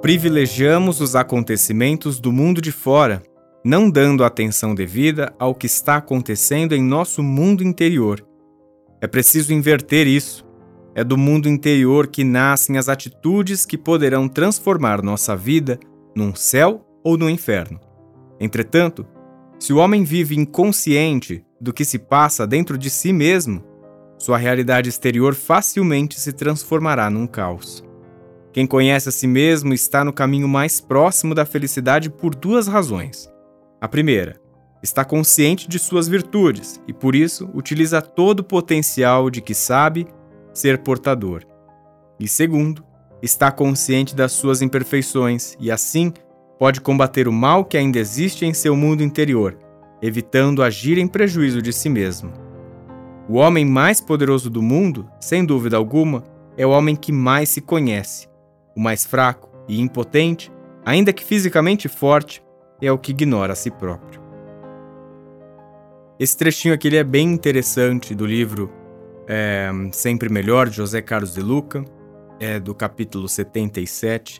privilegiamos os acontecimentos do mundo de fora, não dando atenção devida ao que está acontecendo em nosso mundo interior. É preciso inverter isso. É do mundo interior que nascem as atitudes que poderão transformar nossa vida num céu ou no inferno. Entretanto, se o homem vive inconsciente do que se passa dentro de si mesmo, sua realidade exterior facilmente se transformará num caos. Quem conhece a si mesmo está no caminho mais próximo da felicidade por duas razões. A primeira, está consciente de suas virtudes e, por isso, utiliza todo o potencial de que sabe ser portador. E segundo, está consciente das suas imperfeições e, assim, pode combater o mal que ainda existe em seu mundo interior, evitando agir em prejuízo de si mesmo. O homem mais poderoso do mundo, sem dúvida alguma, é o homem que mais se conhece. O mais fraco e impotente, ainda que fisicamente forte, é o que ignora a si próprio. Esse trechinho aqui é bem interessante do livro é, Sempre Melhor, de José Carlos de Luca, é do capítulo 77,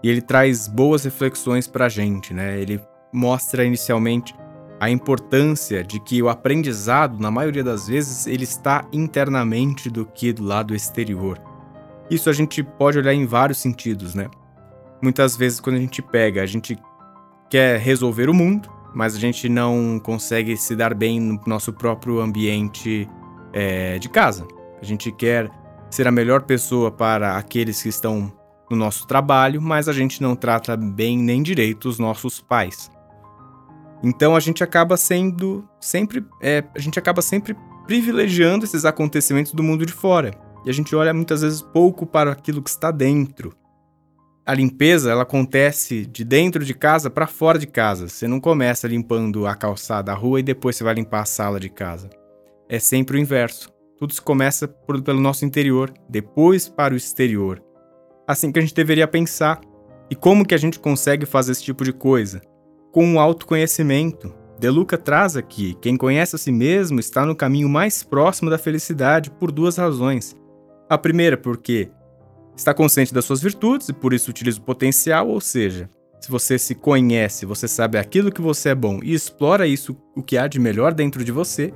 e ele traz boas reflexões para a gente. Né? Ele mostra inicialmente a importância de que o aprendizado, na maioria das vezes, ele está internamente do que do lado exterior. Isso a gente pode olhar em vários sentidos, né? Muitas vezes quando a gente pega, a gente quer resolver o mundo, mas a gente não consegue se dar bem no nosso próprio ambiente é, de casa. A gente quer ser a melhor pessoa para aqueles que estão no nosso trabalho, mas a gente não trata bem nem direito os nossos pais. Então a gente acaba sendo sempre, é, a gente acaba sempre privilegiando esses acontecimentos do mundo de fora. E a gente olha muitas vezes pouco para aquilo que está dentro. A limpeza, ela acontece de dentro de casa para fora de casa. Você não começa limpando a calçada, a rua e depois você vai limpar a sala de casa. É sempre o inverso. Tudo se começa por, pelo nosso interior, depois para o exterior. Assim que a gente deveria pensar. E como que a gente consegue fazer esse tipo de coisa? com o autoconhecimento. De Luca traz aqui: quem conhece a si mesmo está no caminho mais próximo da felicidade por duas razões. A primeira, porque está consciente das suas virtudes e por isso utiliza o potencial, ou seja, se você se conhece, você sabe aquilo que você é bom e explora isso, o que há de melhor dentro de você.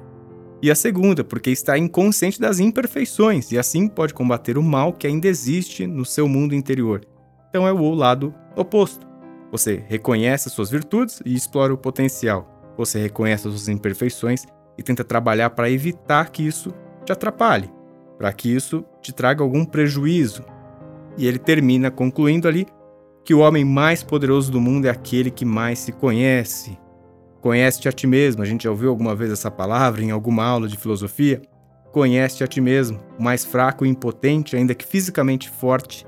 E a segunda, porque está inconsciente das imperfeições e assim pode combater o mal que ainda existe no seu mundo interior. Então é o lado oposto. Você reconhece as suas virtudes e explora o potencial. Você reconhece as suas imperfeições e tenta trabalhar para evitar que isso te atrapalhe, para que isso te traga algum prejuízo. E ele termina concluindo ali que o homem mais poderoso do mundo é aquele que mais se conhece. Conhece-te a ti mesmo. A gente já ouviu alguma vez essa palavra em alguma aula de filosofia? Conhece-te a ti mesmo. O mais fraco e impotente, ainda que fisicamente forte,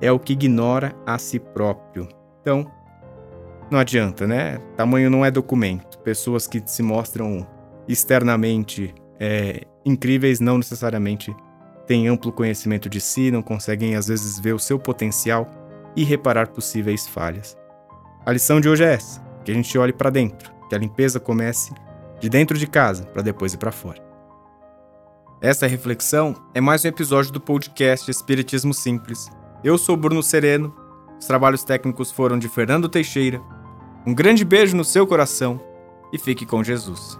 é o que ignora a si próprio. Então, não adianta, né? Tamanho não é documento. Pessoas que se mostram externamente é, incríveis não necessariamente têm amplo conhecimento de si, não conseguem às vezes ver o seu potencial e reparar possíveis falhas. A lição de hoje é essa: que a gente olhe para dentro, que a limpeza comece de dentro de casa para depois ir para fora. Essa reflexão é mais um episódio do podcast Espiritismo Simples. Eu sou Bruno Sereno. Os trabalhos técnicos foram de Fernando Teixeira um grande beijo no seu coração e fique com Jesus.